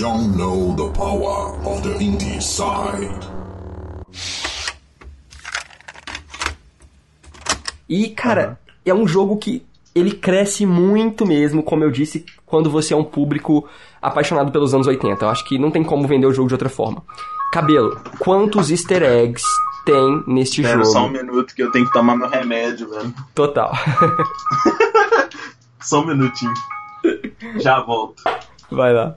don't know the power of the indie side. E, cara, é um jogo que ele cresce muito mesmo, como eu disse, quando você é um público apaixonado pelos anos 80. Eu acho que não tem como vender o jogo de outra forma. Cabelo, quantos easter eggs tem neste Espera jogo? só um minuto que eu tenho que tomar meu remédio, velho. Total. Só um minutinho. Já volto. Vai lá.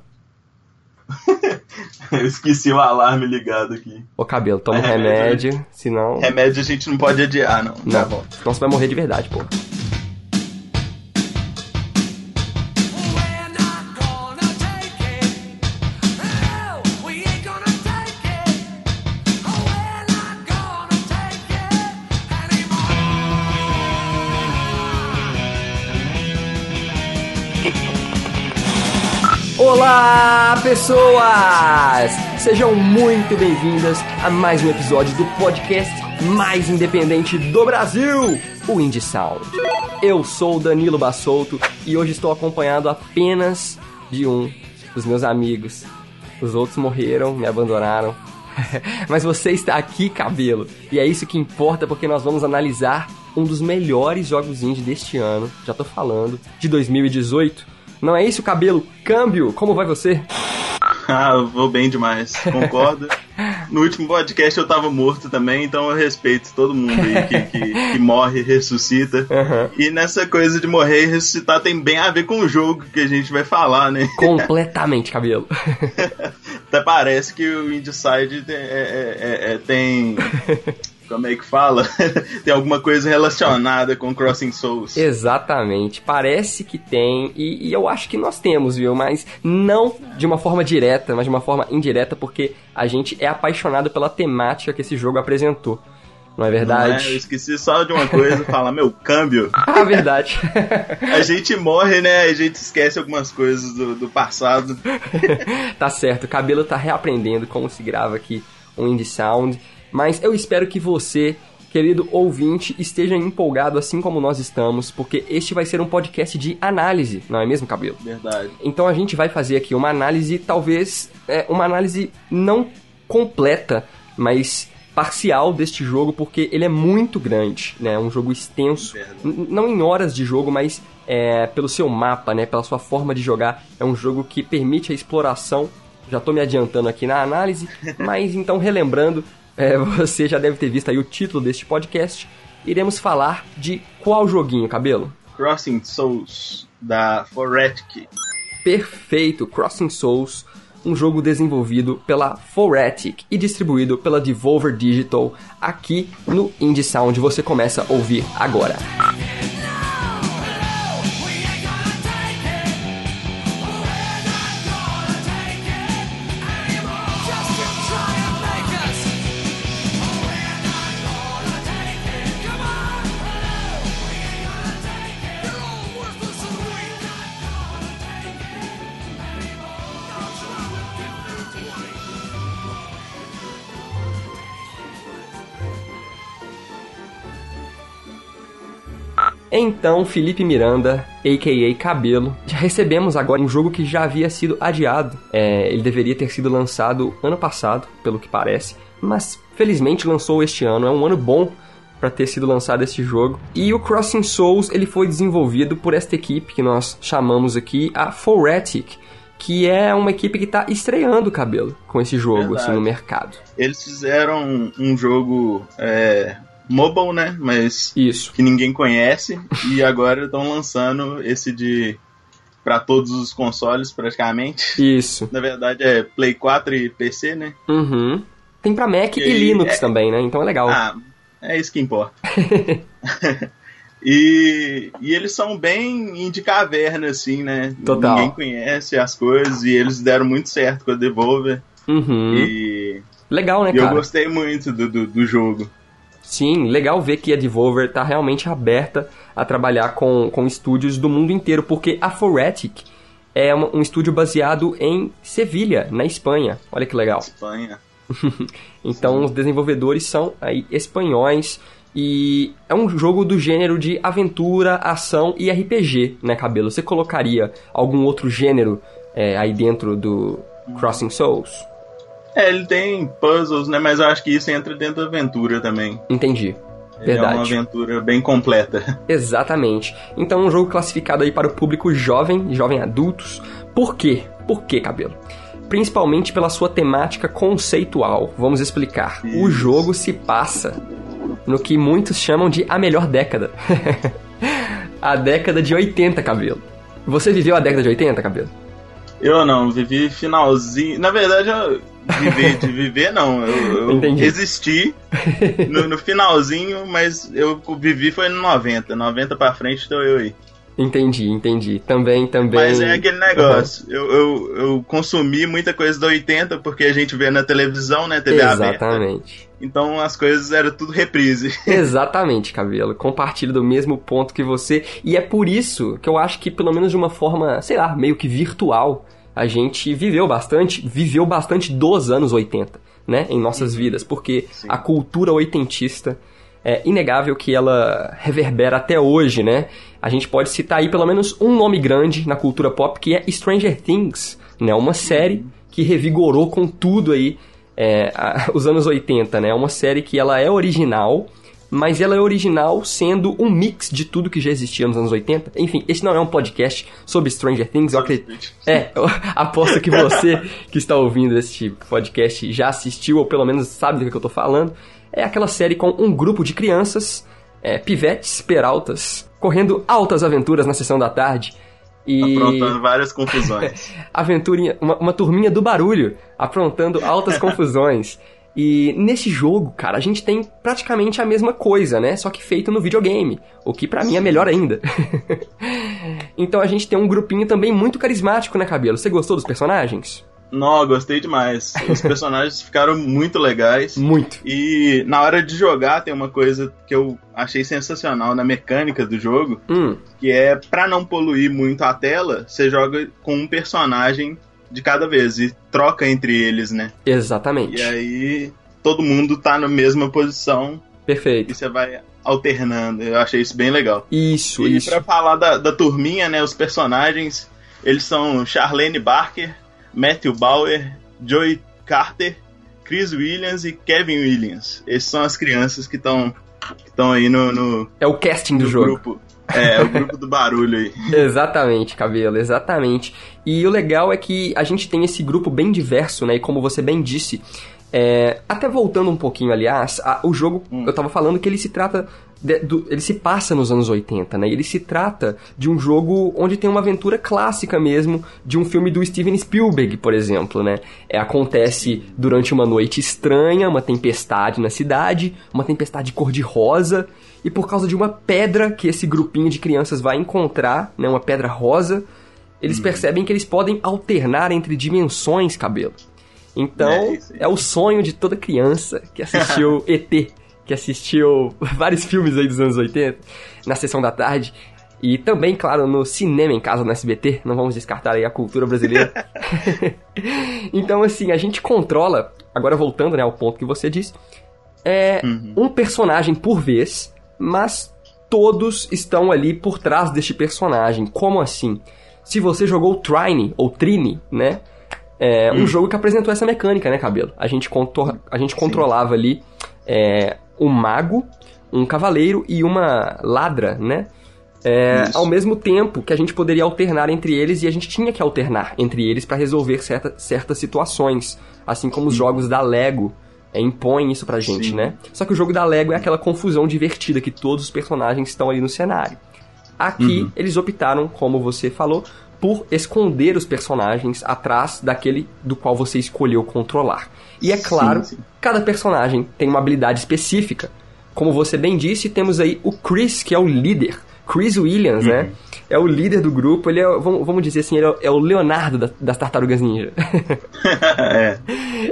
Eu esqueci o alarme ligado aqui. Ô, cabelo, toma um É remédio. remédio, senão. Remédio a gente não pode adiar, não. Não, volto. senão você vai morrer de verdade, pô. Olá, pessoas! Sejam muito bem-vindas a mais um episódio do podcast mais independente do Brasil, o Indie Sound. Eu sou Danilo Bassolto e hoje estou acompanhado apenas de um dos meus amigos. Os outros morreram, me abandonaram. Mas você está aqui, cabelo, e é isso que importa porque nós vamos analisar um dos melhores jogos indie deste ano, já tô falando, de 2018. Não é isso, cabelo? Câmbio, como vai você? Ah, vou bem demais. Concordo. No último podcast eu tava morto também, então eu respeito todo mundo aí que, que, que morre e ressuscita. Aham. E nessa coisa de morrer e ressuscitar tem bem a ver com o jogo que a gente vai falar, né? Completamente, cabelo. Até parece que o Inside tem, é- é- é- tem. Como é que fala? tem alguma coisa relacionada com Crossing Souls. Exatamente. Parece que tem, e, e eu acho que nós temos, viu? Mas não de uma forma direta, mas de uma forma indireta, porque a gente é apaixonado pela temática que esse jogo apresentou. Não é Não é? Eu verdade? esqueci só de uma coisa, falar, meu, câmbio. Ah, verdade. A gente morre, né? A gente esquece algumas coisas do, do passado. tá certo, o cabelo tá reaprendendo como se grava aqui um Indie Sound. Mas eu espero que você, querido ouvinte, esteja empolgado assim como nós estamos, porque este vai ser um podcast de análise, não é mesmo, cabelo? Verdade. Então a gente vai fazer aqui uma análise, talvez é, uma análise não completa, mas parcial deste jogo, porque ele é muito grande, né? É um jogo extenso, não em horas de jogo, mas é, pelo seu mapa, né? Pela sua forma de jogar. É um jogo que permite a exploração. Já tô me adiantando aqui na análise, mas então relembrando, é, você já deve ter visto aí o título deste podcast. Iremos falar de qual joguinho, cabelo? Crossing Souls, da Foretic. perfeito Crossing Souls, um jogo desenvolvido pela Foretic e distribuído pela Devolver Digital aqui no Indie Sound. Você começa a ouvir agora. Então, Felipe Miranda, a.k.a. Cabelo, já recebemos agora um jogo que já havia sido adiado. É, ele deveria ter sido lançado ano passado, pelo que parece, mas felizmente lançou este ano. É um ano bom para ter sido lançado este jogo. E o Crossing Souls ele foi desenvolvido por esta equipe que nós chamamos aqui a Foretic, que é uma equipe que está estreando o cabelo com esse jogo assim no mercado. Eles fizeram um jogo é, mobile, né? Mas Isso. que ninguém conhece. e agora estão lançando esse de. Pra todos os consoles, praticamente. Isso. Na verdade é Play 4 e PC, né? Uhum. Tem pra Mac e, E Linux é- também, né? Então é legal. Ah, é isso que importa. e, e eles são bem indie caverna, assim, né? Total. Ninguém conhece as coisas e eles deram muito certo com a Devolver. Uhum. E, Legal, né, e eu cara? gostei muito do, do, do jogo. Sim, legal ver que a Devolver tá realmente aberta a trabalhar com, com estúdios do mundo inteiro, porque a Foretic é uma- um estúdio baseado em Sevilha, na Espanha. Olha que legal. Espanha. Então os desenvolvedores são aí espanhóis e é um jogo do gênero de aventura, ação e RPG, né, Cabelo? Você colocaria algum outro gênero é, aí dentro do, Crossing Souls. É, ele tem puzzles, né? Mas eu acho que isso entra dentro da aventura também. Entendi. Ele é uma Verdade. aventura bem completa. Exatamente. Então, um jogo classificado aí para o público jovem, jovem adultos. Por quê? Por que, cabelo? Principalmente pela sua temática conceitual. Vamos explicar. O Isso. jogo se passa no que muitos chamam de a melhor década. a década de 80, cabelo. Você viveu a década de 80, cabelo? Eu não, vivi finalzinho. Na verdade, eu vivi de viver, não. Eu, eu existi no, no finalzinho, mas eu vivi foi no 90. 90 pra frente tô eu aí. Entendi, entendi. Também, também. Mas é aquele negócio. Eu, eu, eu consumi muita coisa do 80 porque a gente vê na televisão, né? TV aberta. Exatamente. Então as coisas eram tudo reprise. Exatamente, cabelo. Compartilho do mesmo ponto que você. E é por isso que eu acho que, pelo menos de uma forma, sei lá, meio que virtual, a gente viveu bastante, viveu bastante dos anos 80, né? Em nossas vidas. Porque Sim. a cultura oitentista é inegável que ela reverbera até hoje, né? A gente pode citar aí pelo menos um nome grande na cultura pop que é Stranger Things, né? Uma série que revigorou com tudo aí é, a- os anos 80, né? É uma série que ela é original, mas ela é original sendo um mix de tudo que já existia nos anos 80. Enfim, esse não é um podcast sobre Stranger Things, eu acredito. É, eu aposto que você que está ouvindo esse podcast já assistiu, ou pelo menos sabe do que eu tô falando. É aquela série com um grupo de crianças, é, pivetes, peraltas, correndo altas aventuras na sessão da tarde. E Aprontando várias confusões. aventurinha, uma, uma turminha do barulho, aprontando altas confusões. E nesse jogo, cara, a gente tem praticamente a mesma coisa, né? Só que feito no videogame, o que pra mim é melhor ainda. então a gente tem um grupinho também muito carismático, né, Cabelo? Você gostou dos personagens? Não, gostei demais. Os personagens ficaram muito legais. Muito. E na hora de jogar tem uma coisa que eu achei sensacional na mecânica do jogo, Hum, que é pra não poluir muito a tela, você joga com um personagem de cada vez e troca entre eles, né? exatamente. E aí todo mundo tá na mesma posição e Perfeito. você vai alternando. Eu achei isso bem legal. Isso, e isso. pra falar da, da turminha, né, os personagens, eles são Charlene Barker, Matthew Bauer, Joey Carter, Chris Williams e Kevin Williams. Esses são as crianças que estão estão aí no, no, É o casting do jogo. grupo. É, o grupo do barulho aí. Exatamente, cabelo, exatamente. E o legal é que a gente tem esse grupo bem diverso, né? E como você bem disse, é, até voltando um pouquinho, aliás, a- o jogo, Hum. eu tava falando que ele se trata. De- do- ele se passa nos anos 80, né? Ele se trata de um jogo onde tem uma aventura clássica mesmo, de um filme do Steven Spielberg, por exemplo, né? É, acontece durante uma noite estranha, uma tempestade na cidade, uma tempestade cor-de-rosa, e por causa de uma pedra que esse grupinho de crianças vai encontrar, né, uma pedra rosa, eles percebem que eles podem alternar entre dimensões, cabelo. Então, É, é o sonho de toda criança que assistiu ET, que assistiu vários filmes aí dos anos 80, na sessão da tarde. E também, claro, no cinema em casa, no SBT. Não vamos descartar aí a cultura brasileira. então, assim, a gente controla, agora voltando né, ao ponto que você disse, é um personagem por vez, mas todos estão ali por trás deste personagem. Como assim? Se você jogou Trine, ou Trine, né? É um jogo que apresentou essa mecânica, né, Cabelo? A gente, contor- a gente controlava ali é, um mago, um cavaleiro e uma ladra, né? É, ao mesmo tempo que a gente poderia alternar entre eles e a gente tinha que alternar entre eles para resolver certa, certas situações, assim como os jogos da Lego é, impõem isso pra gente, Sim. né? Só que o jogo da Lego é aquela confusão divertida que todos os personagens estão ali no cenário. Aqui eles optaram, como você falou, por esconder os personagens atrás daquele do qual você escolheu controlar. E é claro, sim. cada personagem tem uma habilidade específica. Como você bem disse, temos aí o Chris, que é o líder. Chris Williams, né? É o líder do grupo, ele é, vamos, dizer assim, ele é, é o Leonardo da- das Tartarugas Ninja. é.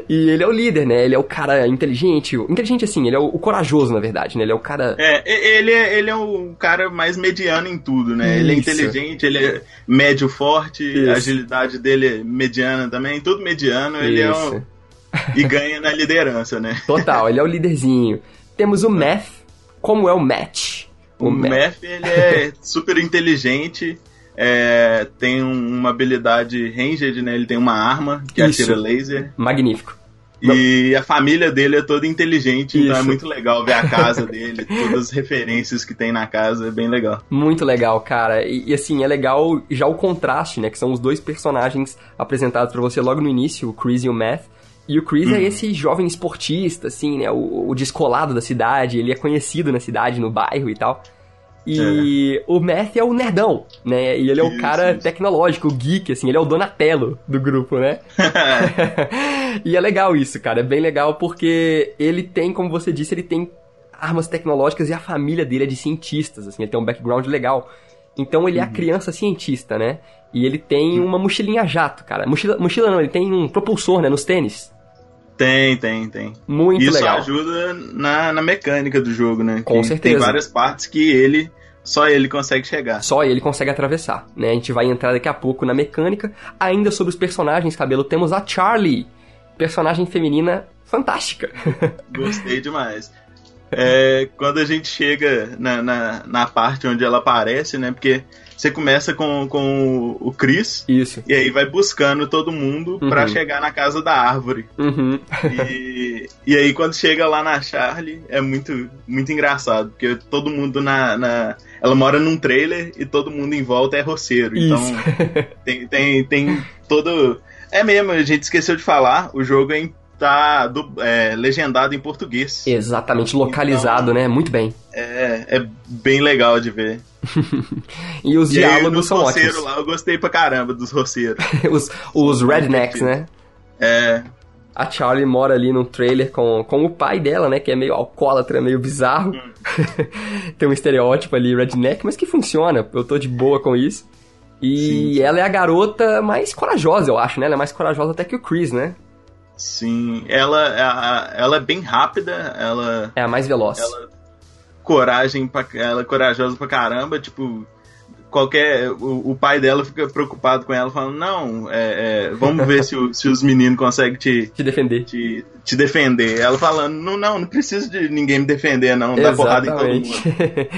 e ele é o líder, né? Ele é o cara inteligente. o- Inteligente assim, ele é o, o corajoso, na verdade, né? Ele é o cara. É, ele é, ele é o cara mais mediano em tudo, né? Ele é Isso. inteligente, ele é médio forte, Isso. a agilidade dele é mediana também, tudo mediano, ele é Isso. um. E ganha na liderança, né? Total, ele é o líderzinho. Temos o Math, como é o Match. O Ma- Meth, ele é super inteligente, é, tem um- uma habilidade ranged, né? Ele tem uma arma que Isso. atira laser. Magnífico. E a família dele é toda inteligente, então é Isso. muito legal ver a casa dele, todas as referências que tem na casa, é bem legal. Muito legal, cara. E, e, assim, é legal já o contraste, né? Que são os dois personagens apresentados pra você logo no início, o Chris e o Matt. E o Chris é esse jovem esportista, assim, né? O, o descolado da cidade, ele é conhecido na cidade, no bairro e tal. E o Matt é o nerdão, né? E ele é o Isso, cara isso. tecnológico, o geek, assim, ele é o Donatello do grupo, né? e é legal isso, cara. É bem legal porque ele tem, como você disse, ele tem armas tecnológicas e a família dele é de cientistas, assim, ele tem um background legal. Então ele é a criança cientista, né? E ele tem uma mochilinha jato, cara. Mochila, mochila não, ele tem um propulsor, né, nos tênis. Tem, tem, tem. Muito Isso legal. ajuda na, na mecânica do jogo, né? Com Que certeza. Tem várias partes que ele, só ele consegue chegar. Só ele consegue atravessar, né? A gente vai entrar daqui a pouco na mecânica. Ainda sobre os personagens, cabelo, temos a Charlie, personagem feminina fantástica. Gostei demais. É, quando a gente chega na, na, na parte onde ela aparece, né? Porque você começa com, com o Chris Isso. e aí vai buscando todo mundo pra Uhum. chegar na casa da árvore. Uhum. E, e aí quando chega lá na Charlie é muito, muito engraçado, porque todo mundo na, na- Ela mora num trailer e todo mundo em volta é roceiro. Isso. Então tem, tem, tem todo. É mesmo, a gente esqueceu de falar, o jogo é, em- tá du- é, legendado em português. Exatamente, localizado, né? Muito bem. É, é bem legal de ver. E os E aí, diálogos nos são ótimos. lá, eu gostei pra caramba dos roceiros. os os rednecks, né? É, A Charlie mora ali num trailer com, com o pai dela, né? Que é meio alcoólatra, meio bizarro. Hum. Tem um estereótipo ali, redneck, mas que funciona. Eu tô de boa com isso. E sim. ela é a garota mais corajosa, eu acho, né? Ela é mais corajosa até que o Chris, né? sim. Ela, a- ela é bem rápida, ela. É a mais veloz. ela coragem pra, ela é corajosa pra caramba, tipo qualquer o, o pai dela fica preocupado com ela falando não é, é, vamos ver se, o- se os meninos conseguem te, Te defender. te, te defender ela falando não não não preciso de ninguém me defender não dá porrada em todo mundo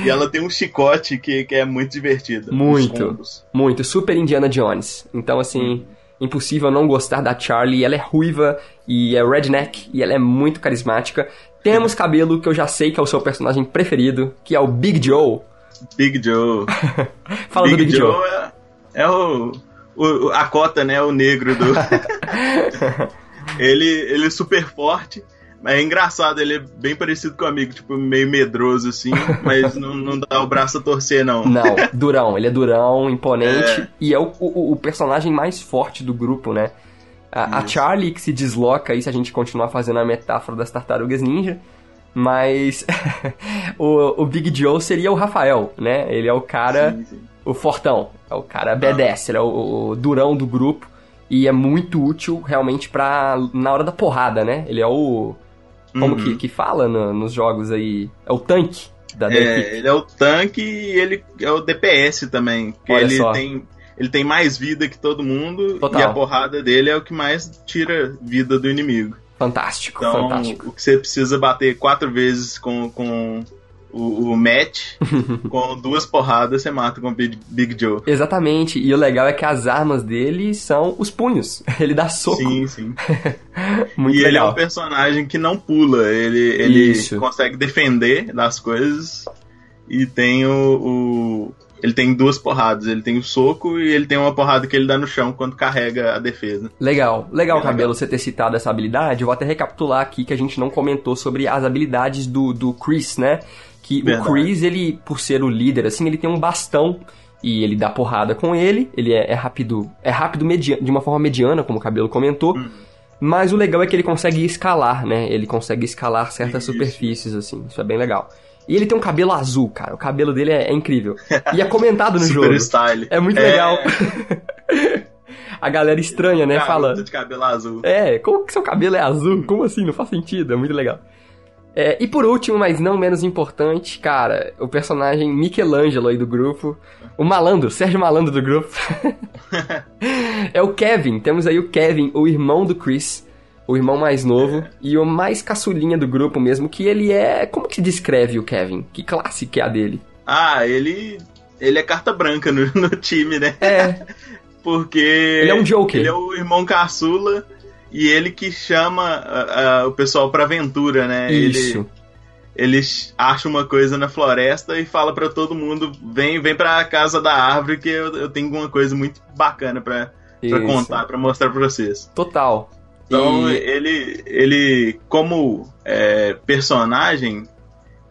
e ela tem um chicote que, que é muito divertido Muito. Muito. Super Indiana Jones. Então, assim, impossível não gostar da Charlie. Ela é ruiva e é redneck e ela é muito carismática. Temos cabelo que eu já sei que é o seu personagem preferido, que é o Big Joe. Big Joe Fala do Big Joe. é, é o, o- a cota né o negro do ele, ele é super forte. Mas é engraçado, ele é bem parecido com o amigo, tipo, meio medroso assim, mas não, não dá o braço a torcer, não. Não, durão. Ele é durão, imponente É. e é o, o- o personagem mais forte do grupo, né? A, a. Charlie que se desloca aí se a gente continuar fazendo a metáfora das tartarugas ninja. Mas o, o Big Joe seria o Rafael, né? Ele é o cara, Sim, sim. o fortão, é o cara B10, ele é o, o durão do grupo e é muito útil realmente pra na hora da porrada, né? Ele é o como Uhum. que, que fala no- nos jogos aí, é o tanque da. É, ele é o tanque e ele é o DPS também. Que Olha ele só. tem. Ele tem mais vida que todo mundo Total. e a porrada dele é o que mais tira vida do inimigo. Fantástico, Então, fantástico. o que você precisa bater quatro vezes com, com o, o match, com duas porradas você mata com o Big, Big Joe. Exatamente, e o legal é que as armas dele são os punhos. Ele dá soco. Sim, sim. Muito e ele é legal. um personagem que não pula, ele, ele Isso. consegue defender das coisas e tem o, o- Ele tem duas porradas, ele tem o soco e ele tem uma porrada que ele dá no chão quando carrega a defesa. Legal, legal, É Cabelo, você ter citado essa habilidade. Eu vou até recapitular aqui que a gente não comentou sobre as habilidades do, do Chris, né? Que Verdade. o Chris, ele, por ser o líder, assim, ele tem um bastão e ele dá porrada com ele. Ele é, é rápido, é rápido media- de uma forma mediana, como o Cabelo comentou. Uhum. Mas o legal é que ele consegue escalar, né? Ele consegue escalar certas Isso. superfícies, assim. Isso é bem legal. E ele tem um cabelo azul, cara. O cabelo dele é, é incrível. E é comentado no Super jogo. style. É muito legal. A galera estranha, né? Fala. de cabelo azul. É, como que seu cabelo é azul? Como assim? Não faz sentido, é muito legal. É, e por último, mas não menos importante, cara, o personagem Michelangelo aí do grupo, o malandro, Sérgio Malandro do grupo. é o Kevin, temos aí o Kevin, o irmão do Chris, o irmão mais novo, e o mais caçulinha do grupo mesmo, que ele é... Como que se descreve o Kevin? Que classe que é a dele? Ah, ele. ele é carta branca no, no time, né? É, Porque. Ele é um Joker. Ele é o irmão caçula e ele que chama ah, ah, o pessoal pra aventura, né? isso. Ele, ele acha uma coisa na floresta e fala pra todo mundo: vem, vem pra casa da árvore que eu, eu tenho uma coisa muito bacana pra, pra Isso. contar, pra mostrar pra vocês. Total. Então, E- ele, ele, como é, personagem,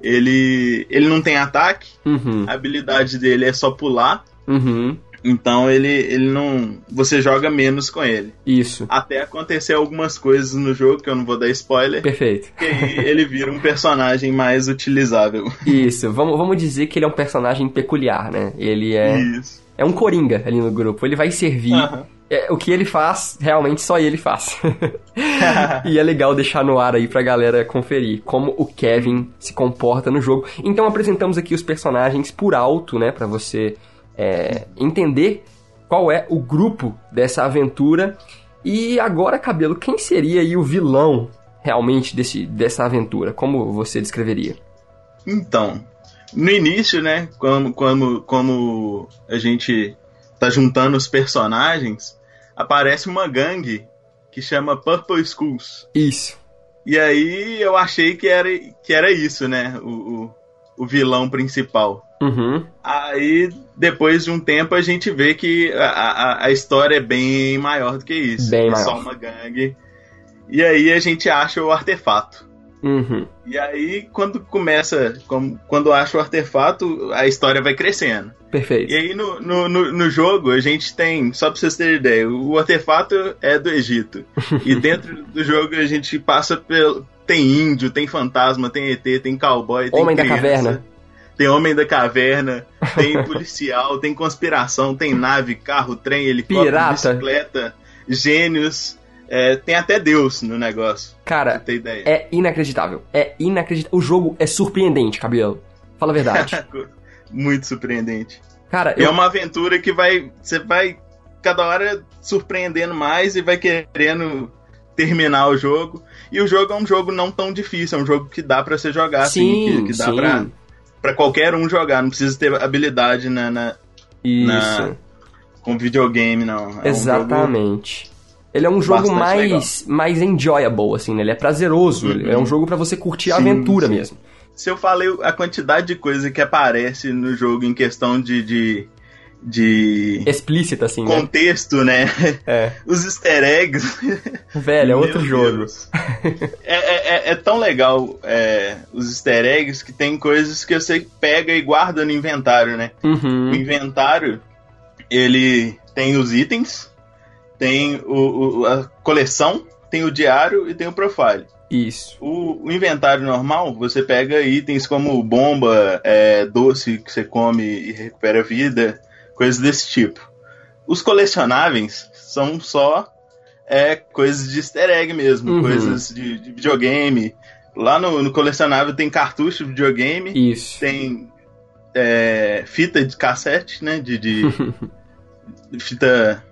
ele, ele não tem ataque, Uhum, a habilidade dele é só pular, uhum, então ele, ele não. Você joga menos com ele. isso. Até acontecer algumas coisas no jogo, que eu não vou dar spoiler, Perfeito. que aí ele vira um personagem mais utilizável. Isso. Vamos, vamos dizer que ele é um personagem peculiar, né? Ele é, Isso. é um coringa ali no grupo. Ele vai servir. Aham. É, o que ele faz, realmente só ele faz. e é legal deixar no ar aí pra galera conferir como o Kevin se comporta no jogo. Então apresentamos aqui os personagens por alto, né, Pra você é, entender qual é o grupo dessa aventura. E agora, Cabelo, quem seria aí o vilão realmente desse, dessa aventura? Como você descreveria? Então, no início, né, quando, quando, quando a gente tá juntando os personagens, aparece uma gangue que chama Purple Schools. Isso. E aí eu achei que era, que era isso, né, o, o, o vilão principal. Uhum. Aí, depois de um tempo, a gente vê que a, a, a história é bem maior do que isso. Bem é maior. só uma gangue. E aí a gente acha o artefato. Uhum. E aí, quando começa, com- quando acha o artefato, a história vai crescendo. Perfeito. E aí, no, no, no, no jogo, a gente tem, só pra vocês terem ideia, o artefato é do Egito. e dentro do jogo, a gente passa pelo. Tem índio, tem fantasma, tem ET, tem cowboy, tem Homem da criança, caverna. Tem homem da caverna, tem policial, tem conspiração, tem nave, carro, trem, helicóptero, Pirata. bicicleta, gênios. é, tem até Deus no negócio, Cara, é inacreditável. É inacreditável. O jogo é surpreendente, Cabelo. Fala a verdade. Muito surpreendente. Cara, é eu, uma aventura que vai. Você vai cada hora surpreendendo mais e vai querendo terminar o jogo. E o jogo é um jogo não tão difícil, é um jogo que dá pra você jogar, Sim, assim, que, que dá sim. pra, pra qualquer um jogar. Não precisa ter habilidade na, na- isso. na- com videogame, não. É um Exatamente. Ele é um jogo mais, mais enjoyable, assim, né? Ele é prazeroso. Ele é um jogo pra você curtir a Sim, aventura sim. mesmo. Se eu falei a quantidade de coisa que aparece no jogo em questão de. de, de Explícita, assim, né? contexto, né? É. Os easter eggs. Velho, é outro Meu jogo. Deus. é, é- é- é tão legal é, os easter eggs que tem coisas que você pega e guarda no inventário, né? O Uhum. inventário, ele tem os itens, tem o, o- a coleção, tem o diário e tem o profile. Isso. O, o inventário normal, você pega itens como bomba, é, doce que você come e recupera vida, coisas desse tipo. Os colecionáveis são só é, coisas de easter egg mesmo, Uhum. coisas de, de videogame. Lá no, no colecionável tem cartucho de videogame, Isso. tem é, fita de cassete, né? De, de, de fita.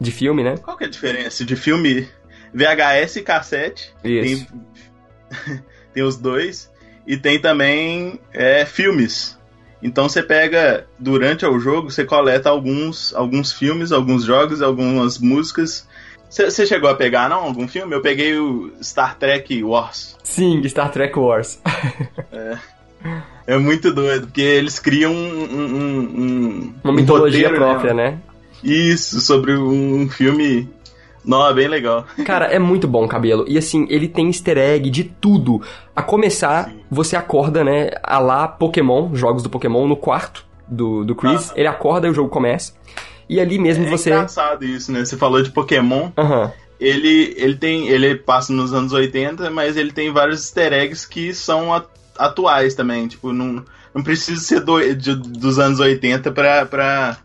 De filme, né? Qual que é a diferença? De filme VHS e cassete. Isso. Tem, tem os dois. E tem também é, filmes. Então você pega, durante o jogo, você coleta alguns, alguns filmes, alguns jogos, algumas músicas. Você chegou a pegar, não? Algum filme? Eu peguei o Star Trek Wars. Sim, Star Trek Wars. É muito doido, porque eles criam um. um- um- Uma um mitologia roteiro, própria, né? Isso, sobre um filme. Não, é bem legal. Cara, é muito bom o cabelo. E assim, ele tem easter egg de tudo. A começar, você acorda, né? A lá Pokémon, jogos do Pokémon, no quarto do, do Chris. Ah. Ele acorda e o jogo começa. E ali mesmo É você. engraçado isso, né? Você falou de Pokémon. Aham. Ele, ele tem. Ele passa nos anos 80, mas ele tem vários easter eggs que são atuais também. Tipo, não, não precisa ser do- de- dos anos 80 pra, pra,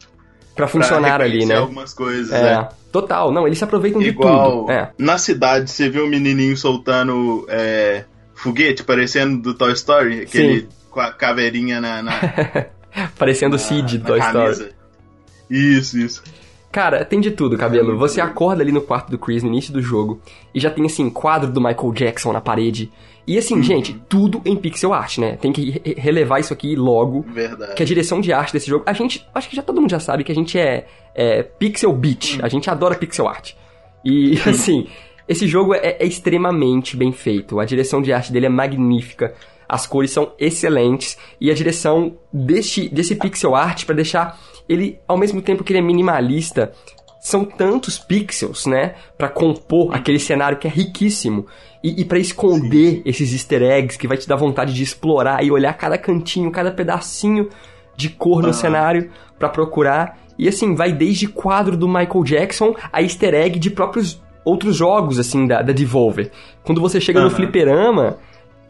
Pra funcionar pra ali, né? algumas coisas. É. né? Total. Não, eles se aproveitam de Igual tudo. É. na cidade, você viu o menininho soltando é, foguete parecendo do Toy Story? Aquele com a caveirinha na, na, Parecendo o Cid do Toy Story. camisa. Isso, isso. Cara, tem de tudo, cabelo. Você acorda ali no quarto do Chris no início do jogo e já tem assim quadro do Michael Jackson na parede. E assim, gente, tudo em pixel art, né? Tem que re- relevar isso aqui logo. Verdade. Que a direção de arte desse jogo, a gente, acho que já todo mundo já sabe que a gente é, é pixel beat, a gente adora pixel art. E assim, esse jogo é, é extremamente bem feito, a direção de arte dele é magnífica, as cores são excelentes e a direção deste, desse pixel art pra deixar ele, ao mesmo tempo que ele é minimalista, são tantos pixels, né, Pra compor aquele cenário que é riquíssimo e, e para esconder esses easter eggs que vai te dar vontade de explorar e olhar cada cantinho, cada pedacinho de cor no Aham. cenário pra procurar. E assim, vai desde quadro do Michael Jackson a easter egg de próprios outros jogos, assim, da, da Devolver. Quando você chega no Aham. fliperama,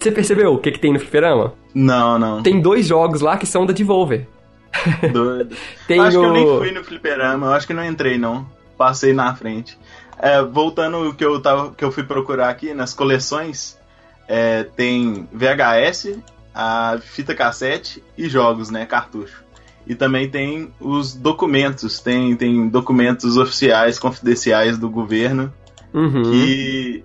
você percebeu o que, que tem no fliperama? Não, não. Tem dois jogos lá que são da Devolver. Doido. Tem acho que eu o- nem fui no fliperama, eu acho que não entrei não. Passei na frente. É, voltando ao que eu, tava, que eu fui procurar aqui nas coleções, é, tem VHS, a fita cassete e jogos, né? Cartucho. E também tem os documentos, tem, tem documentos oficiais, confidenciais do governo, Uhum. que,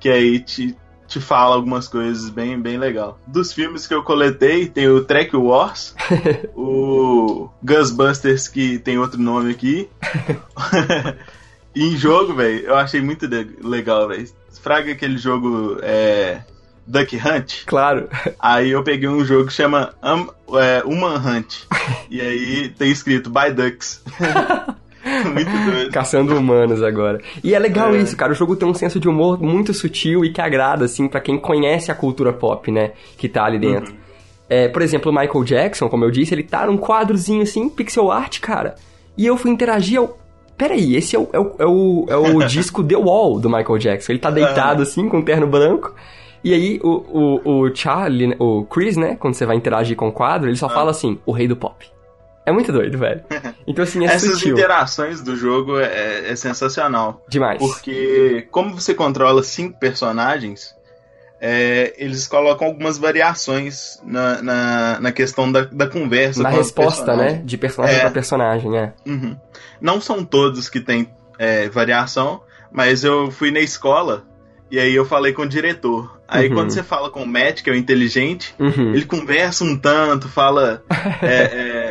que aí te, te fala algumas coisas bem, bem legal. Dos filmes que eu coletei, tem o Trek Wars, o Ghostbusters, que tem outro nome aqui. e em jogo, velho, eu achei muito legal, velho. Fraga aquele jogo é, Duck Hunt. Claro. Aí eu peguei um jogo que chama Am, é, Human Hunt. e aí tem escrito By Ducks. muito doido. Caçando humanos agora. E é legal É. isso, cara. O jogo tem um senso de humor muito sutil e que agrada, assim, pra quem conhece a cultura pop, né? Que tá ali dentro. É, por exemplo, o Michael Jackson, como eu disse, ele tá num quadrozinho assim, pixel art, cara. E eu fui interagir, eu. Peraí, esse é o, é o, é o, é o disco The Wall do Michael Jackson. Ele tá deitado assim, com um terno branco. E aí, o, o, o Charlie, né, o Chris, né? Quando você vai interagir com o quadro, ele só fala assim: o rei do pop. É muito doido, velho. Então, assim, é Essas sutil. interações do jogo é, é sensacional. Demais. Porque, como você controla cinco personagens, é, eles colocam algumas variações na, na, na questão da, da conversa. Na resposta, né? De personagem É. pra personagem, é. Uhum. Não são todos que têm é, variação, mas eu fui na escola e aí eu falei com o diretor. Aí Uhum. quando você fala com o Matt, que é o inteligente, Uhum. ele conversa um tanto, fala é, é,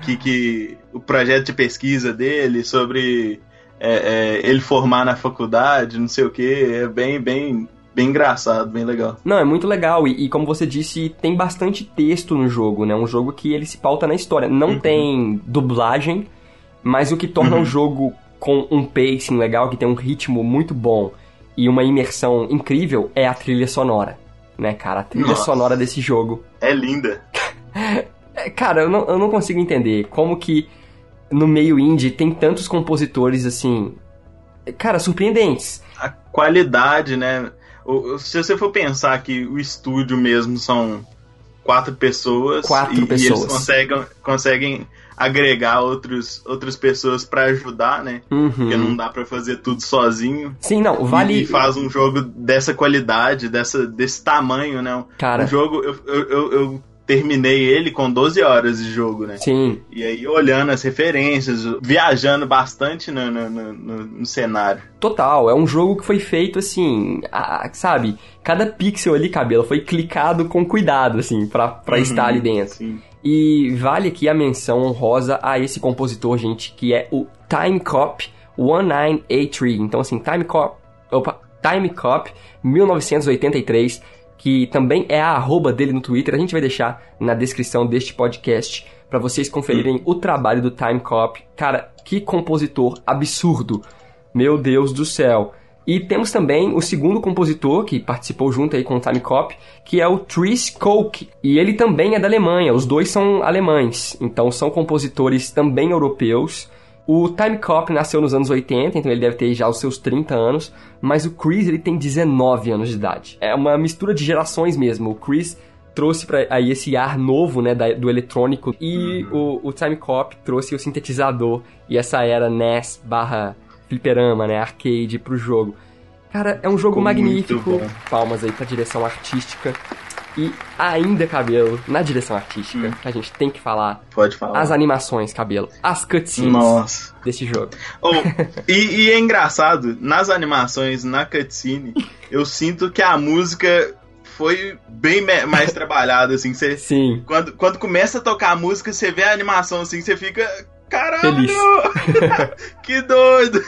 que, que o projeto de pesquisa dele sobre é, é, ele formar na faculdade, não sei o que, é bem, bem, bem engraçado, bem legal. Não, é muito legal. E, e como você disse, tem bastante texto no jogo, né? Um jogo que ele se pauta na história. Não Uhum. tem dublagem, mas o que torna Uhum. o jogo com um pacing legal, que tem um ritmo muito bom e uma imersão incrível, é a trilha sonora. Né, cara? A trilha Nossa. sonora desse jogo. É linda. É, cara, eu não, eu não consigo entender como que no meio indie tem tantos compositores assim. Cara, surpreendentes. A qualidade, né? Se você for pensar que o estúdio mesmo são quatro pessoas, Quatro e, e pessoas. eles conseguem, conseguem agregar outros, outras pessoas pra ajudar, né? Porque Uhum. não dá pra fazer tudo sozinho. Sim, não, E- vale. E, faz um jogo dessa qualidade, dessa, desse tamanho, né? Cara, Um jogo, eu, eu, eu- eu terminei ele com 12 horas de jogo, né? sim, E aí olhando as referências, viajando bastante no, no, no- no- cenário. Total, é um jogo que foi feito assim, a- sabe? Cada pixel ali, cabelo, foi clicado com cuidado, assim, pra, pra Uhum, estar ali dentro. Sim. E vale aqui a menção honrosa a esse compositor, gente, que é o Time Cop 1983. Então, assim, Time Cop, opa, Time Cop 1983, que também é a arroba dele no Twitter. A gente vai deixar na descrição deste podcast pra vocês conferirem o trabalho do Time Cop. Cara, que compositor absurdo! Meu Deus do céu! E temos também o segundo compositor que participou junto aí com o Time Cop, que é o Tris Koch. E ele também é da Alemanha, os dois são alemães, então são compositores também europeus. O Time Cop nasceu nos anos 80, então ele deve ter já os seus 30 anos, mas o Chris ele tem 19 anos de idade. É uma mistura de gerações mesmo. O Chris trouxe para aí esse ar novo, né, da- do eletrônico e o, o Time Cop trouxe o sintetizador e essa era NES barra fliperama, né, arcade pro jogo. Cara, é um jogo Ficou magnífico. Palmas aí pra direção artística. E ainda, cabelo, na direção artística, Hum. que a gente tem que falar, Pode falar. as animações, cabelo, as cutscenes Nossa. desse jogo. Oh, e, e é engraçado, nas animações, na cutscene, eu sinto que a música foi bem mais trabalhada, assim. Você, Sim, quando, quando começa a tocar a música, você vê a animação assim, você fica. Caralho! Que doido!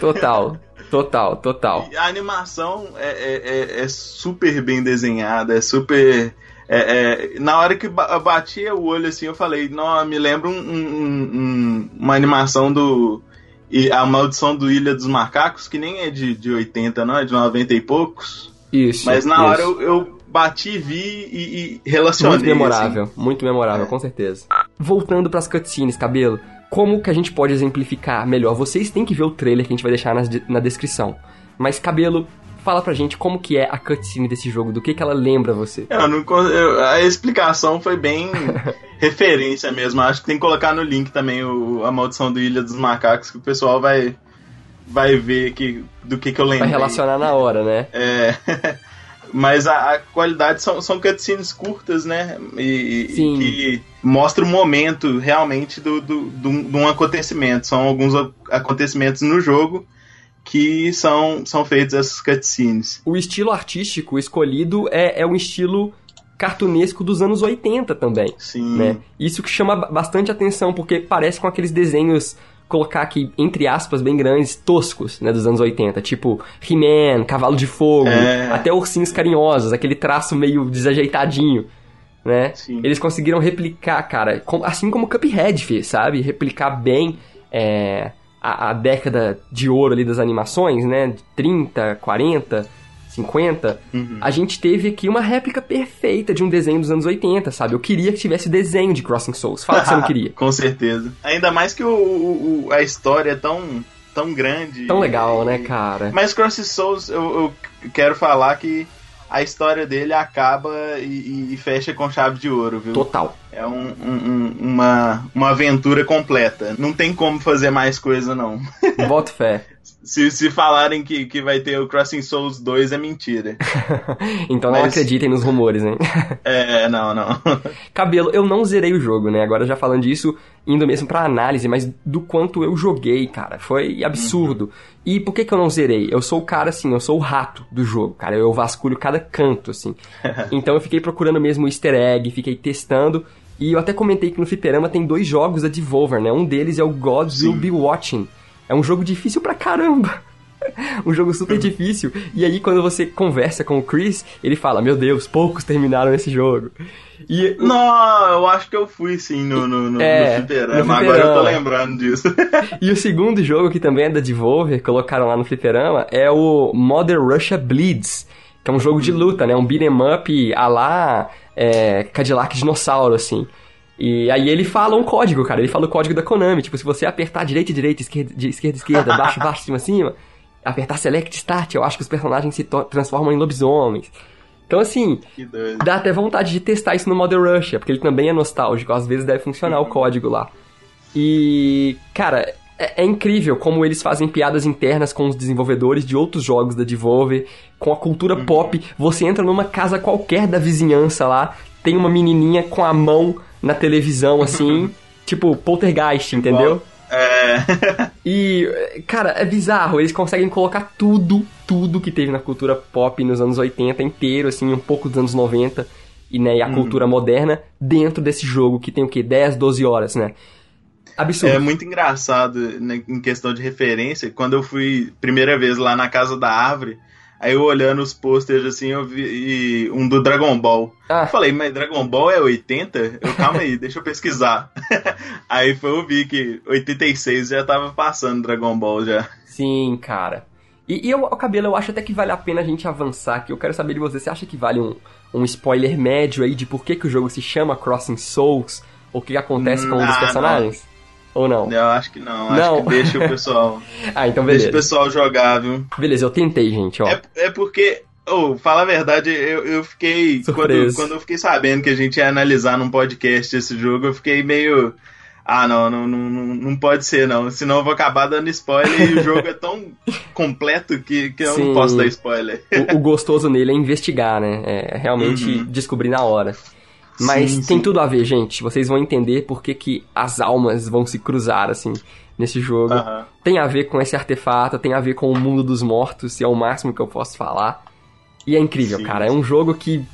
total, total, total. E a animação é, é- é- é super bem desenhada, é super. é- é- na hora que batia o olho assim, eu falei, não, me lembra um- um- um- uma animação do. e A Maldição do Ilha dos Macacos, que nem é de, de 80, não, é de 90 e poucos. Isso. Mas na isso. hora eu, eu bati, vi e, e relacionei. Muito memorável, muito memorável, É. com certeza. Voltando pras cutscenes, cabelo, como que a gente pode exemplificar melhor? Vocês têm que ver o trailer que a gente vai deixar de- na descrição. Mas, cabelo, fala pra gente como que é a cutscene desse jogo, do que que ela lembra você. Eu não, eu- a explicação foi bem referência mesmo. Acho que tem que colocar no link também o, a maldição do Ilha dos Macacos, que o pessoal vai, vai ver que, do que, que eu Vai lembrei. relacionar na hora, né? É, mas a, a qualidade são, são cutscenes curtas, né? E, Sim. que mostra o momento realmente do, do, do- de um acontecimento. São alguns acontecimentos no jogo que são, são feitos essas cutscenes. O estilo artístico escolhido é, é um estilo cartunesco dos anos 80 também. Sim. né? Isso que chama ba- bastante atenção, porque parece com aqueles desenhos, colocar aqui, entre aspas, bem grandes, toscos, né, dos anos 80, tipo He-Man, Cavalo de Fogo, É. até Ursinhos Carinhosos, aquele traço meio desajeitadinho, né? Sim. Eles conseguiram replicar, cara, assim como o Cuphead fez, sabe? Replicar bem é, a, a década de ouro ali das animações, né? De 30, 40, 50. Uhum. A gente teve aqui uma réplica perfeita de um desenho dos anos 80, sabe? Eu queria que tivesse desenho de Crossing Souls. Fala que você não queria. Com certeza. Ainda mais que o, o- a história é tão, tão grande. Tão legal, E- né, cara? Mas Cross Souls, eu, eu quero falar que a história dele acaba e, e fecha com chave de ouro, viu? Total. É um- um- um- uma, uma aventura completa. Não tem como fazer mais coisa, não. Boto fé. Se, se falarem que, que vai ter o Crossing Souls 2, é mentira. então não Mas- acreditem nos rumores, hein? É, não, não. Cabelo, eu não zerei o jogo, né? Agora já falando disso, indo mesmo pra análise, mas do quanto eu joguei, cara. Foi absurdo. E por que que eu não zerei? Eu sou o cara, assim, eu sou o rato do jogo, cara. Eu vasculho cada canto, assim. então eu fiquei procurando mesmo o easter egg, fiquei testando. E eu até comentei que no Fliperama tem dois jogos da Devolver, né? Um deles é o Gods Sim. Will Be Watching. É um jogo difícil pra caramba. um jogo super difícil. E aí, quando você conversa com o Chris, ele fala: Meu Deus, poucos terminaram esse jogo. E Não, eu acho que eu fui sim no, no, no, É, no fliperama. no Agora eu tô fliperama. lembrando disso. E o segundo jogo, que também é da Devolver, colocaram lá no fliperama, é o Mother Russia Bleeds, que é um jogo de luta, né? Um beat'em up a lá é, Cadillac Dinossauro, assim. E aí ele fala um código, cara. Ele fala o código da Konami. Tipo, se você apertar direita, direita, esquerda, esquerda, esquerda, baixo, baixo, cima, cima, apertar select start, eu acho que os personagens se transformam em lobisomens. Então, assim, dá até vontade de testar isso no Mother Russia, porque ele também é nostálgico, às vezes deve funcionar o código lá. E, cara, é, é incrível como eles fazem piadas internas com os desenvolvedores de outros jogos da Devolver, com a cultura pop. Você entra numa casa qualquer da vizinhança lá, tem uma menininha com a mão na televisão, assim, tipo poltergeist, entendeu? É. E, cara, é bizarro. Eles conseguem colocar tudo, tudo que teve na cultura pop nos anos 80 inteiro, assim, um pouco dos anos 90 e, né, e a cultura moderna dentro desse jogo que tem o quê? 10, 12 horas, né? Absurdo. É muito engraçado né, em questão de referência. Quando eu fui primeira vez lá na Casa da Árvore, aí eu olhando os posters assim, eu vi um do Dragon Ball. Ah. Eu falei, mas Dragon Ball é 80? Eu, calma aí, deixa eu pesquisar. aí foi eu vi que 86 já tava passando Dragon Ball já. Sim, cara. E, e eu, o cabelo, eu acho até que vale a pena a gente avançar aqui. Eu quero saber de você. Você acha que vale um, um spoiler médio aí de por que, que o jogo se chama Crossing Souls? Ou o que acontece com um dos Ah, personagens? Ou não? Eu acho que não, Não. acho que deixa o pessoal, Ah, então deixa beleza. o pessoal jogar, viu? Beleza, eu tentei, gente, ó. É, é porque, oh, fala a verdade, eu, eu fiquei. Quando, Surpreso. quando eu fiquei sabendo que a gente ia analisar num podcast esse jogo, eu fiquei meio. Ah, não, não, não, não pode ser, não. Senão eu vou acabar dando spoiler e o jogo é tão completo que, que eu Sim. não posso dar spoiler. O, o gostoso nele é investigar, né? É realmente descobrir na hora. Mas Sim, tem sim. tudo a ver, gente. Vocês vão entender por que, que as almas vão se cruzar, assim, nesse jogo. Tem a ver com esse artefato, tem a ver com o mundo dos mortos, e é o máximo que eu posso falar. E é incrível, Sim. cara. É um jogo que.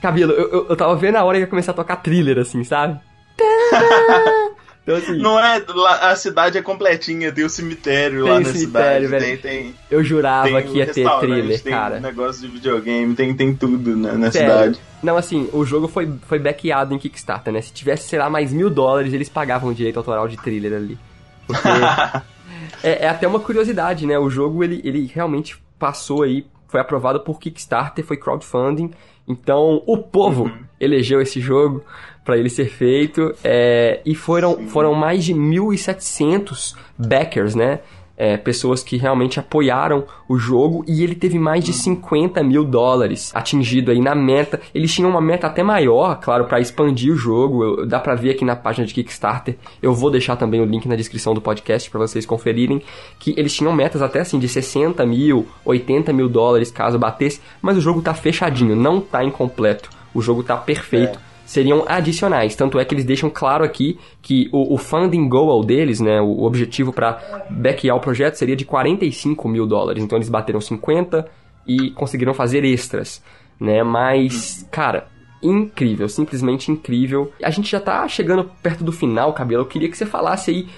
Cabelo, eu, eu, eu tava vendo a hora que ia começar a tocar thriller, assim, sabe? Então, assim, Não é. a cidade é completinha, tem o cemitério Tem lá na cemitério, cidade. velho. Tem, tem, eu jurava tem que ia ter thriller, tem cara. negócio de videogame, tem, tem tudo na, cidade. Não, assim, o jogo foi, foi backeado em Kickstarter, né? Se tivesse, sei lá, mais mil dólares, eles pagavam o direito autoral de thriller ali. Porque é, é até uma curiosidade, né? O jogo, ele, ele realmente passou aí, foi aprovado por Kickstarter, foi crowdfunding. Então, o povo elegeu esse jogo pra ele ser feito. é, e foram, foram mais de 1.700 backers, né? É, pessoas que realmente apoiaram o jogo e ele teve mais de 50 mil dólares atingido aí na meta. Eles tinham uma meta até maior, claro, pra expandir o jogo. Eu- dá pra ver aqui na página de Kickstarter. Eu vou deixar também o link na descrição do podcast pra vocês conferirem. Que eles tinham metas até assim de 60 mil, 80 mil dólares caso batesse. Mas o jogo tá fechadinho, não tá incompleto. O jogo tá perfeito seriam adicionais. Tanto é que eles deixam claro aqui que o, o funding goal deles, né, o objetivo para backear o projeto seria de 45 mil dólares. Então eles bateram 50 e conseguiram fazer extras, né? Mas, cara, incrível, simplesmente incrível. A gente já tá chegando perto do final, Cabelo. Eu queria que você falasse aí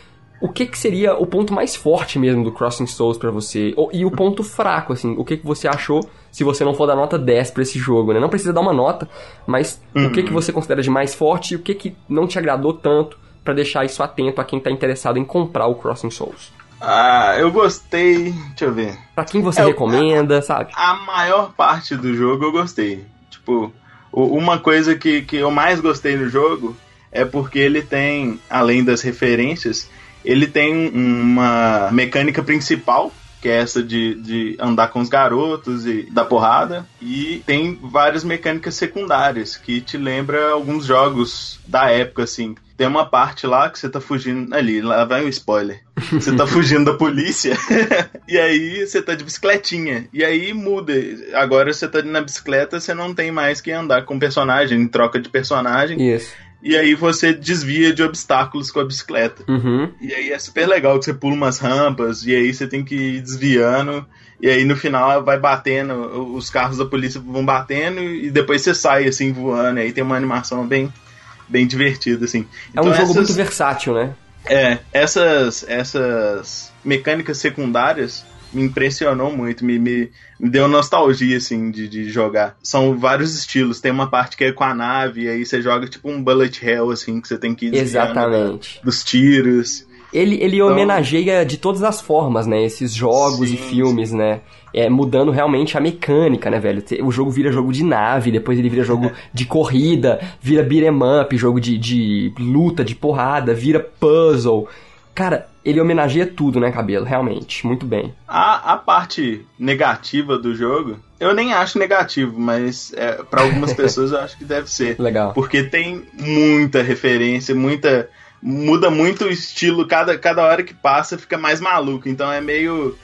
o que, que seria o ponto mais forte mesmo do Crossing Souls pra você? E o ponto fraco, assim, o que, que você achou se você não for dar nota 10 pra esse jogo, né? Não precisa dar uma nota, mas o que, que você considera de mais forte e o que, que não te agradou tanto pra deixar isso atento a quem tá interessado em comprar o Crossing Souls? Ah, eu gostei. Deixa eu ver. Pra quem você É, recomenda, sabe? A maior parte do jogo eu gostei. Tipo, uma coisa que, que eu mais gostei no jogo é porque ele tem, além das referências, ele tem uma mecânica principal, que é essa de, de andar com os garotos e dar porrada. E tem várias mecânicas secundárias que te lembra alguns jogos da época, assim. Tem uma parte lá que você tá fugindo. Ali, lá vai um spoiler. Você tá fugindo da polícia. e aí você tá de bicicletinha. E aí muda. Agora você tá na bicicleta, você não tem mais que andar com personagem, troca de personagem. Isso. E aí você desvia de obstáculos com a bicicleta. Uhum. E aí é super legal que você pula umas rampas e aí você tem que ir desviando. E aí no final vai batendo, os carros da polícia vão batendo e depois você sai assim voando. E aí tem uma animação bem, bem divertida assim. É um Então jogo essas- muito versátil, né? é, essas, essas mecânicas secundárias me impressionou muito, me, me, me deu nostalgia, assim, de, de jogar. São vários estilos, tem uma parte que é com a nave, e aí você joga tipo um bullet hell, assim, que você tem que Exatamente. dos tiros. Ele, ele Então- homenageia de todas as formas, né? Esses jogos e Sim, filmes, né? É, mudando realmente a mecânica, né, velho? O jogo vira jogo de nave, depois ele vira jogo de corrida, vira beat'em up, jogo de, de luta, de porrada, vira puzzle. Cara, ele homenageia tudo, né, Cabelo? Realmente, muito bem. A, a parte negativa do jogo, eu nem acho negativo, mas é, para algumas pessoas eu acho que deve ser. Legal. Porque tem muita referência, muita. Muda muito o estilo, cada, cada hora que passa fica mais maluco, então é meio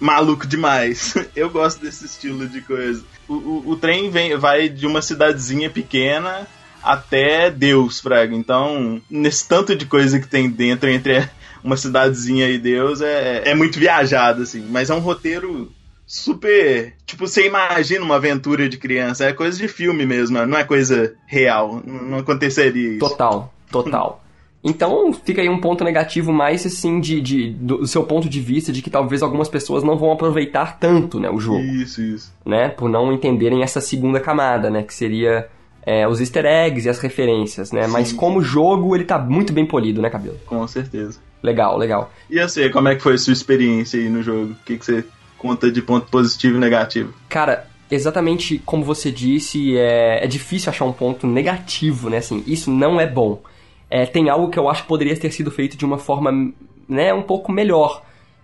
maluco demais. Eu gosto desse estilo de coisa. O, o, o trem vem, vai de uma cidadezinha pequena até Deus, Fraga. Então, nesse tanto de coisa que tem dentro entre uma cidadezinha e Deus, é, é muito viajado, assim. Mas é um roteiro super. Tipo, você imagina uma aventura de criança. É coisa de filme mesmo, não é coisa real. Não aconteceria isso. Total, total. Então fica aí um ponto negativo mais assim de, de- do seu ponto de vista de que talvez algumas pessoas não vão aproveitar tanto, né, o jogo, Isso, isso. né, por não entenderem essa segunda camada, né, que seria é, os Easter eggs e as referências, né, mas Sim. como jogo ele tá muito bem polido, né, cabelo? Com certeza. Legal, legal. E você, como é que foi a sua experiência aí no jogo? O que, que você conta de ponto positivo e negativo? Cara, exatamente como você disse, é, é difícil achar um ponto negativo, né? Assim, isso não é bom. É, tem algo que eu acho que poderia ter sido feito de uma forma, né, um pouco melhor.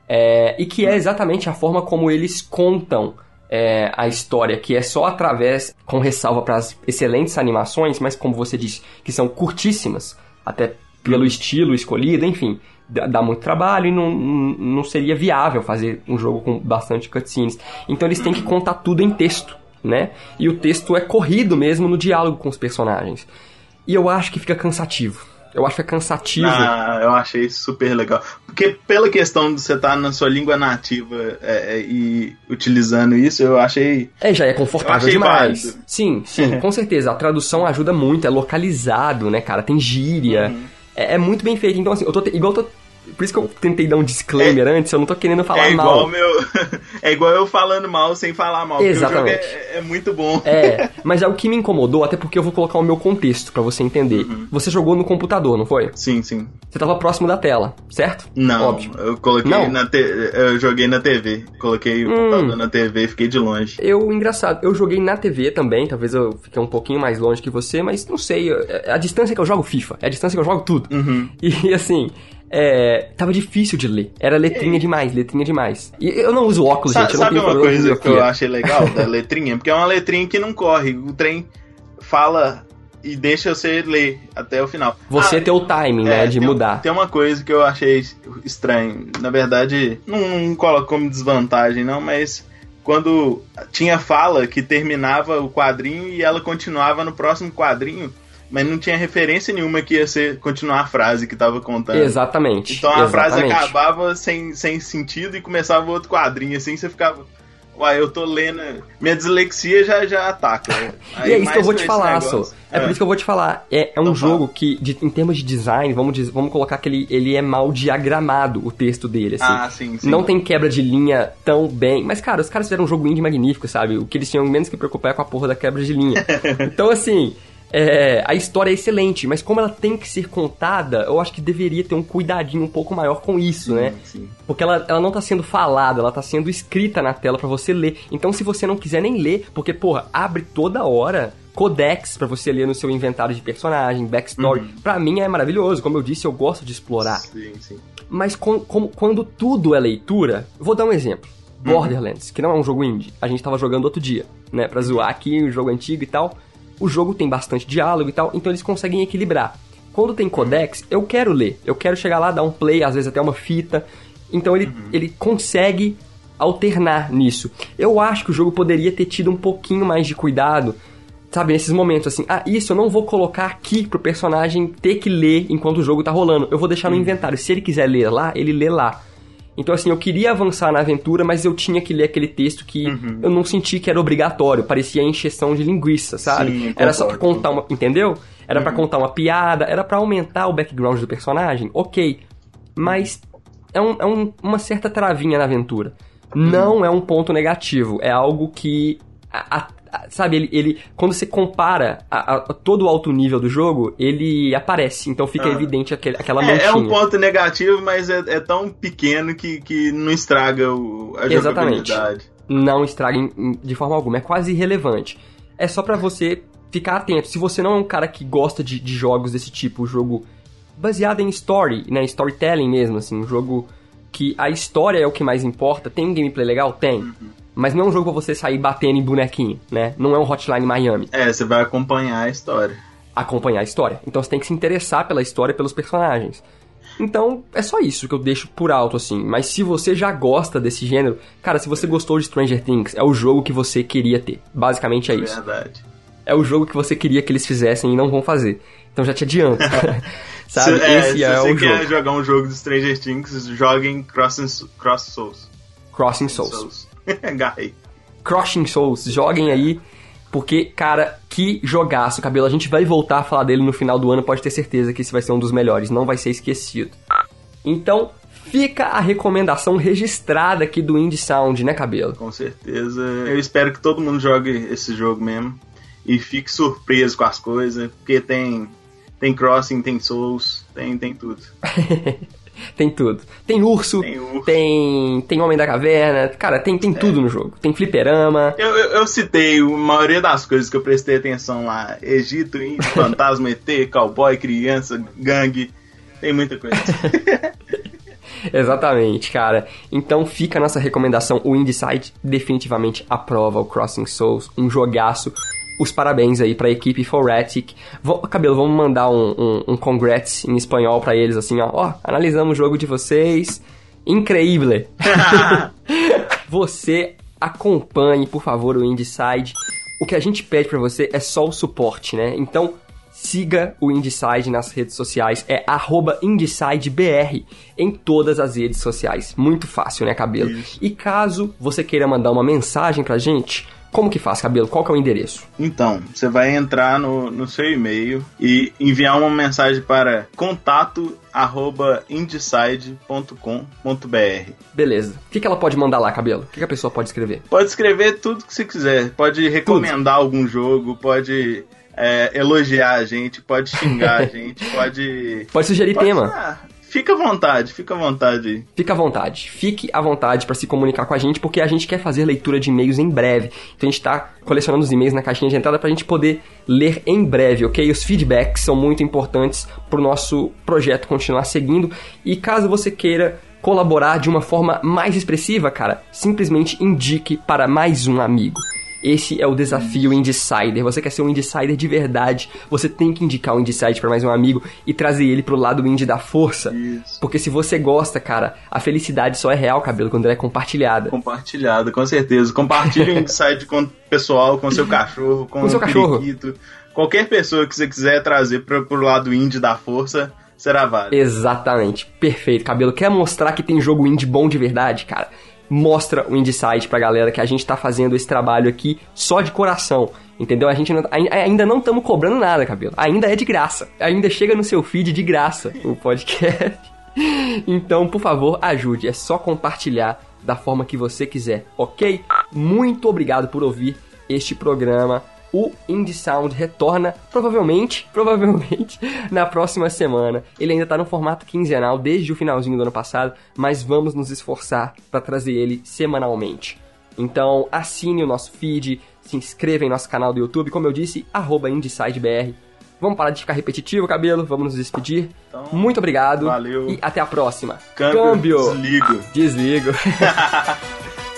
É, e que é exatamente a forma como eles contam é, a história, que é só através, com ressalva para as excelentes animações, mas como você disse, que são curtíssimas, até pelo estilo escolhido, enfim, dá, muito trabalho e não, não seria viável fazer um jogo com bastante cutscenes. Então eles têm que contar tudo em texto, né? E o texto é corrido mesmo no diálogo com os personagens. E eu acho que fica cansativo. Eu acho que é cansativo. Ah, eu achei super legal. Porque pela questão de você estar na sua língua nativa é, é, e utilizando isso, eu achei. É, já é confortável demais. válido. Sim, sim, com certeza. A tradução ajuda muito, é localizado, né, cara? Tem gíria. Uhum. É, é muito bem feito. Então, assim, eu tô. te- Igual eu tô. Por isso que eu tentei dar um disclaimer antes, eu não tô querendo falar É igual mal. meu. é igual eu falando mal sem falar mal. Porque o Exatamente. jogo é, é muito bom. É, mas é o que me incomodou, até porque eu vou colocar o meu contexto pra você entender. Uhum. Você jogou no computador, não foi? Sim, sim. Você tava próximo da tela, certo? Não, Óbvio. eu coloquei Não? Hum. na te... eu joguei na TV. Coloquei o computador na TV e fiquei de longe. Eu, engraçado, eu joguei na TV também, talvez eu fiquei um pouquinho mais longe que você, mas não sei, é a distância que eu jogo FIFA, é a distância que eu jogo tudo. Uhum. E assim, é, tava difícil de ler, era letrinha demais, letrinha demais. E eu não uso óculos, Sa- gente, eu sabe uma coisa que eu achei legal da letrinha? Porque é uma letrinha que não corre. O trem fala e deixa você ler até o final. Você Ah, tem o timing, né, É, de tem, mudar. Tem uma coisa que eu achei estranho. Na verdade, não, não coloco como desvantagem, não, mas quando tinha fala que terminava o quadrinho e ela continuava no próximo quadrinho, mas não tinha referência nenhuma que ia ser continuar a frase que tava contando. Exatamente. Então a frase exatamente. acabava sem, sem sentido e começava outro quadrinho, assim você ficava. Uai, eu tô lendo. Minha dislexia já, já ataca. né? E é isso que eu vou te falar, negócio. Sô. É por isso que eu vou te falar. É, é um Então jogo que, de- em termos de design, vamos, diz- vamos colocar que ele, ele é mal diagramado, o texto dele, assim. Ah, sim, sim. Não tem quebra de linha tão bem. Mas, cara, os caras fizeram um jogo indie magnífico, sabe? O que eles tinham menos que preocupar é com a porra da quebra de linha. então, assim, é, a história é excelente, mas como ela tem que ser contada, eu acho que deveria ter um cuidadinho um pouco maior com isso, né? Sim. Porque ela, ela não tá sendo falada, ela tá sendo escrita na tela pra você ler. Então, se você não quiser nem ler, porque, porra, abre toda hora codex pra você ler no seu inventário de personagem, backstory. Pra mim é maravilhoso. Como eu disse, eu gosto de explorar. Sim, sim. Mas com- como- quando tudo é leitura, vou dar um exemplo. Borderlands, que não é um jogo indie. A gente tava jogando outro dia, né? Pra zoar aqui, o jogo antigo e tal. O jogo tem bastante diálogo e tal, então eles conseguem equilibrar. Quando tem codex, eu quero ler. Eu quero chegar lá, dar um play, às vezes até uma fita. Então ele, ele consegue alternar nisso. Eu acho que o jogo poderia ter tido um pouquinho mais de cuidado, sabe, nesses momentos assim. Ah, isso eu não vou colocar aqui pro personagem ter que ler enquanto o jogo tá rolando. Eu vou deixar no inventário. Se ele quiser ler lá, ele lê lá. Então, assim, eu queria avançar na aventura, mas eu tinha que ler aquele texto que eu não senti que era obrigatório. Parecia encheção de linguiça, sabe? Sim, era só pra contar uma. Entendeu? Era pra contar uma piada, era pra aumentar o background do personagem, ok. Mas é, um- é um- uma certa travinha na aventura. Não é um ponto negativo, é algo que. a- a- sabe, ele, ele- Quando você compara a- a- todo o alto nível do jogo, ele aparece. Então fica Ah. evidente aquele, aquela É, manchinha. é um ponto negativo, mas é, é tão pequeno que, que não estraga o, a Exatamente. jogabilidade. não estraga em- de forma alguma. É quase irrelevante. É só pra você ficar atento. Se você não é um cara que gosta de, de jogos desse tipo, jogo baseado em story, né, storytelling mesmo, assim, um jogo que a história é o que mais importa. Tem um gameplay legal? Tem. Mas não é um jogo pra você sair batendo em bonequinho, né? Não é um Hotline Miami. É, você vai acompanhar a história. Acompanhar a história. Então você tem que se interessar pela história e pelos personagens. Então, é só isso que eu deixo por alto, assim. Mas se você já gosta desse gênero, cara, se você gostou de Stranger Things, é o jogo que você queria ter. Basicamente é isso. Verdade. É o jogo que você queria que eles fizessem e não vão fazer. Então já te adianto. Sabe? Se, é, Esse se é, você o quer jogo. jogar um jogo de Stranger Things, jogue em Cross, Souls. Crossing Souls. Souls. Agarrei. Crushing Souls, joguem aí. Porque, cara, que jogaço, cabelo. A gente vai voltar a falar dele no final do ano, pode ter certeza que esse vai ser um dos melhores, não vai ser esquecido. Então, fica a recomendação registrada aqui do Indie Sound, né, cabelo? Com certeza. Eu espero que todo mundo jogue esse jogo mesmo. E fique surpreso com as coisas. Porque tem. Tem Crossing, tem Souls, tem, tem tudo. Tem tudo. Tem urso, Tem urso. tem, tem Homem da Caverna, cara, tem, tem tudo no jogo. Tem fliperama. Eu, eu, eu citei a maioria das coisas que eu prestei atenção lá: Egito, fantasma, ET, cowboy, criança, gangue. Tem muita coisa. Exatamente, cara. Então fica a nossa recomendação. O Indieside definitivamente aprova o Crossing Souls, um jogaço. Os parabéns aí pra equipe Foretic. Vou, Cabelo, vamos mandar um, um, um congrats em espanhol pra eles, assim, ó. Ó, analisamos o jogo de vocês. Increíble! você acompanhe, por favor, o Indieside. O que a gente pede pra você é só o suporte, né? Então, siga o Indieside nas redes sociais. É arroba IndiesideBR em todas as redes sociais. Muito fácil, né, Cabelo? Isso. E caso você queira mandar uma mensagem pra gente, como que faz, Cabelo? Qual que é o endereço? Então, você vai entrar no, no seu e-mail e enviar uma mensagem para contato arroba indecide.com.br. Beleza. O que, que ela pode mandar lá, Cabelo? O que, que a pessoa pode escrever? Pode escrever tudo que você quiser. Pode recomendar algum jogo, pode é, elogiar a gente, pode xingar a gente, pode. Pode sugerir pode- tema. Ah, fica à vontade, fica à vontade. Fica à vontade, fique à vontade para se comunicar com a gente, porque a gente quer fazer leitura de e-mails em breve. Então a gente tá colecionando os e-mails na caixinha de entrada pra gente poder ler em breve, ok? Os feedbacks são muito importantes pro nosso projeto continuar seguindo. E caso você queira colaborar de uma forma mais expressiva, cara, simplesmente indique para mais um amigo. Esse é o desafio Indecider. Você quer ser um Indecider de verdade, você tem que indicar o Indecider para mais um amigo e trazer ele pro lado indie da força. Isso. Porque se você gosta, cara, a felicidade só é real, cabelo, quando ela é compartilhada. Compartilhado, com certeza. Compartilhe o Inside com o pessoal, com seu cachorro, com, Com seu o cachorro. periquito. Qualquer pessoa que você quiser trazer pro, pro lado indie da força, será válido. Exatamente, perfeito, cabelo. Quer mostrar que tem jogo indie bom de verdade, cara? Mostra o Indie pra galera que a gente tá fazendo esse trabalho aqui só de coração. Entendeu? A gente não- ai- ainda não estamos cobrando nada, cabelo. Ainda é de graça. Ainda chega no seu feed de graça o podcast. Então, por favor, ajude. É só compartilhar da forma que você quiser, ok? Muito obrigado por ouvir este programa. O Indie Sound retorna provavelmente, provavelmente na próxima semana. Ele ainda tá no formato quinzenal desde o finalzinho do ano passado, mas vamos nos esforçar para trazer ele semanalmente. Então, assine o nosso feed, se inscreva em nosso canal do YouTube, como eu disse, arroba IndieSideBR. Vamos parar de ficar repetitivo, cabelo, vamos nos despedir. Então, Muito obrigado valeu. e até a próxima. Câmbio, desligo. Desligo.